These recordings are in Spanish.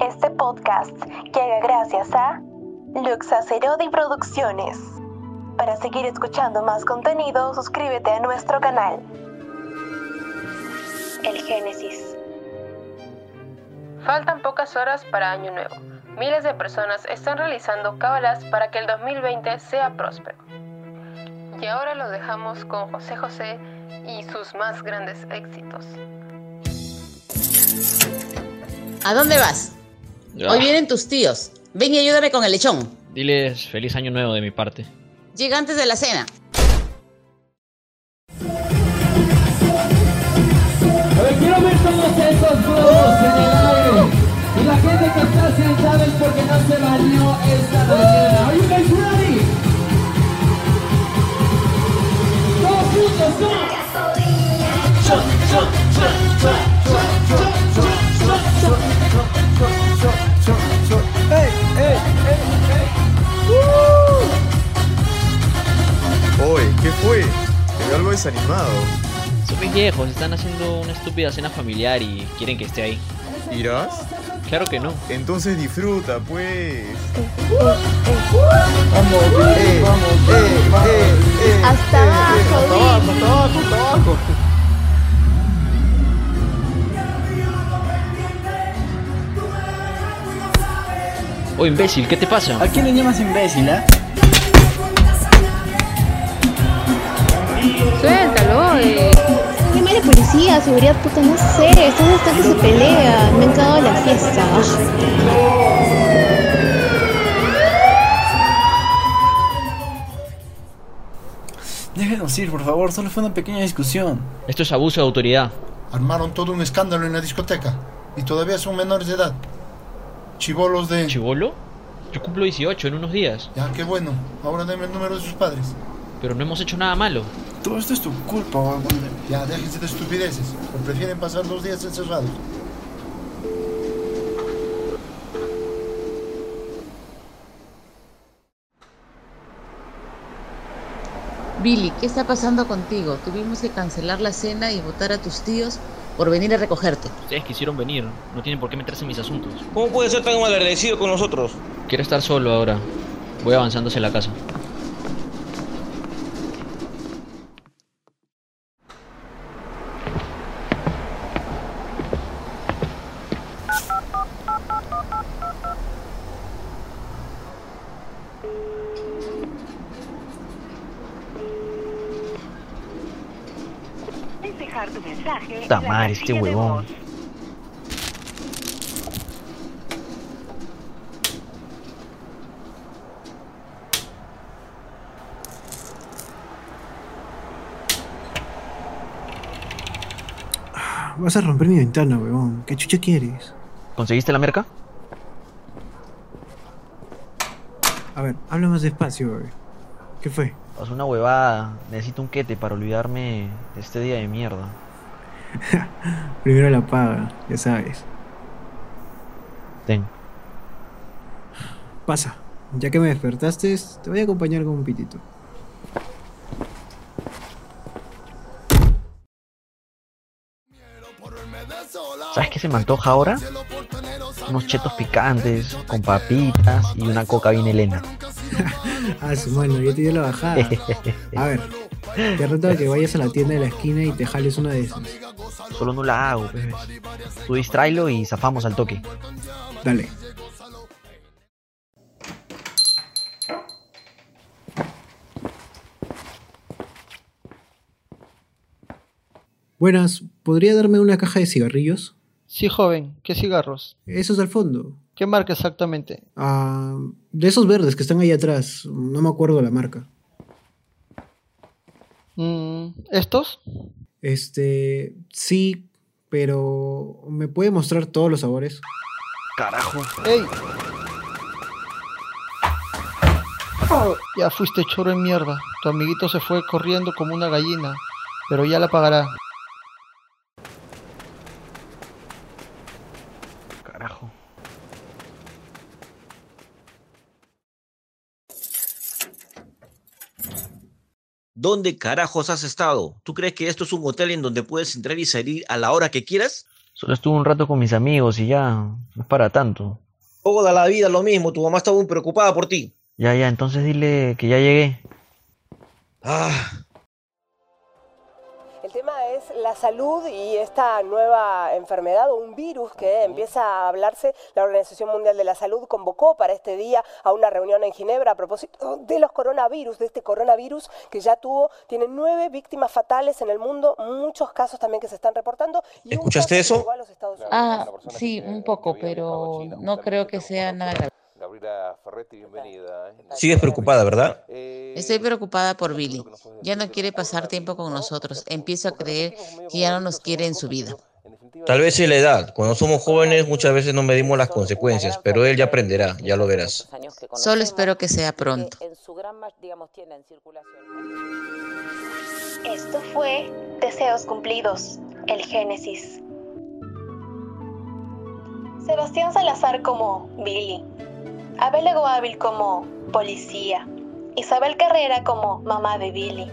Este podcast llega gracias a Luxacerodi Producciones. Para seguir escuchando más contenido, suscríbete a nuestro canal. El Génesis. Faltan pocas horas para Año Nuevo. Miles de personas están realizando cábalas para que el 2020 sea próspero. Y ahora lo dejamos con José José y sus más grandes éxitos. ¿A dónde vas? Hoy vienen tus tíos. Ven y ayúdame con el lechón. Diles feliz año nuevo de mi parte. Llega antes de la cena. A ver, quiero ver todos esos globos en el aire. Y la gente que está sentada es porque no se bañó esta mañana. Desanimado. Son mis viejos, están haciendo una estúpida cena familiar y quieren que esté ahí. ¿Irás? Claro que no. Entonces disfruta, pues. Hasta abajo, Vic. hasta abajo, hasta abajo. Oh, imbécil, ¿qué te pasa? ¿A quién le llamas imbécil, ah? Suéltalo, eh. Qué mala policía, seguridad puta, no sé. Estos están que se pelean. Me han cagado la fiesta. Déjenos ir, por favor. Solo fue una pequeña discusión. Esto es abuso de autoridad. Armaron todo un escándalo en la discoteca y todavía son menores de edad. Chivolos de... ¿Chivolo? Yo cumplo 18 en unos días, Ya, qué bueno. Ahora deme el número de sus padres. Pero no hemos hecho nada malo. Todo esto es tu culpa. Ya, déjense de estupideces. O prefieren pasar dos días encerrados. Billy, ¿qué está pasando contigo? Tuvimos que cancelar la cena y votar a tus tíos por venir a recogerte. Ustedes quisieron venir, no tienen por qué meterse en mis asuntos. ¿Cómo puede ser tan malagradecido con nosotros? Quiero estar solo ahora. Voy avanzando hacia la casa. Dejar tu mensaje. Puta madre, este huevón. Vas a romper mi ventana, weón. ¿Qué chucha quieres? ¿Conseguiste la merca? A ver, habla más despacio, bebé. ¿Qué fue? Pasó una huevada. Necesito un quete para olvidarme de este día de mierda. Primero la paga, ya sabes. Ten. Pasa. Ya que me despertaste, te voy a acompañar con un pitito. ¿Sabes qué se me antoja ahora? Unos chetos picantes, con papitas y una coca bien helena. Ah, su mano, ya te dio la bajada. A ver, te reto a que vayas a la tienda de la esquina y te jales una de esas. Solo no la hago, pues. Tú distráelo y zafamos al toque. Dale. Buenas, ¿podría darme una caja de cigarrillos? Sí, joven. ¿Qué cigarros? Esos al fondo. ¿Qué marca exactamente? Ah, de esos verdes que están ahí atrás. No me acuerdo la marca. Mm, ¿Estos? Este, sí, pero ¿me puede mostrar todos los sabores? Carajo. ¡Ey! Ya fuiste choro en mierda. Tu amiguito se fue corriendo como una gallina, pero ya la pagará. Carajo. ¿Dónde carajos has estado? ¿Tú crees que esto es un hotel en donde puedes entrar y salir a la hora que quieras? Solo estuve un rato con mis amigos y ya, no es para tanto. Toda la vida lo mismo, tu mamá está muy preocupada por ti. Ya, ya, entonces dile que ya llegué. Ah, El tema es la salud y esta nueva enfermedad o un virus que empieza a hablarse. La Organización Mundial de la Salud convocó para este día a una reunión en Ginebra a propósito de los coronavirus, de este coronavirus que ya tuvo, tiene nueve víctimas fatales en el mundo, muchos casos también que se están reportando. y un ¿Escuchaste eso? a los Estados Unidos. Ah, sí, un poco, pero no creo que sea nada grave. sigues preocupada, ¿verdad? Estoy preocupada por Billy. Ya no quiere pasar tiempo con nosotros. Empiezo a creer que ya no nos quiere en su vida. Tal vez es la edad. Cuando somos jóvenes muchas veces no medimos las consecuencias, pero él ya aprenderá, ya lo verás. Solo espero que sea pronto. Esto fue Deseos Cumplidos, el Génesis. Sebastián Salazar como Billy, Abel Egoávil como policía, Isabel Carrera como mamá de Billy,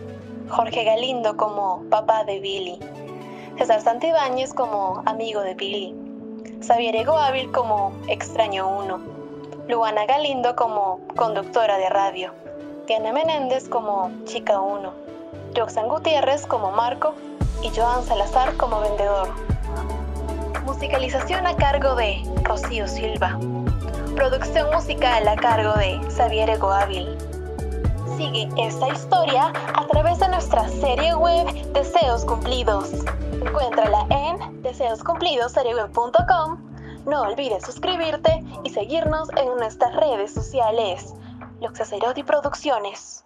Jorge Galindo como papá de Billy, César Santibáñez como amigo de Billy, Xavier Egoávil como extraño uno, Luana Galindo como conductora de radio, Diana Menéndez como chica uno, Roxanne Gutiérrez como Marco y Joan Salazar como vendedor. Musicalización a cargo de Rocío Silva. Producción musical a cargo de Xavier Egoávil. Sigue esta historia a través de nuestra serie web Deseos Cumplidos. Encuéntrala en deseoscumplidosserieweb.com. No olvides suscribirte y seguirnos en nuestras redes sociales. Luxacerodi Producciones.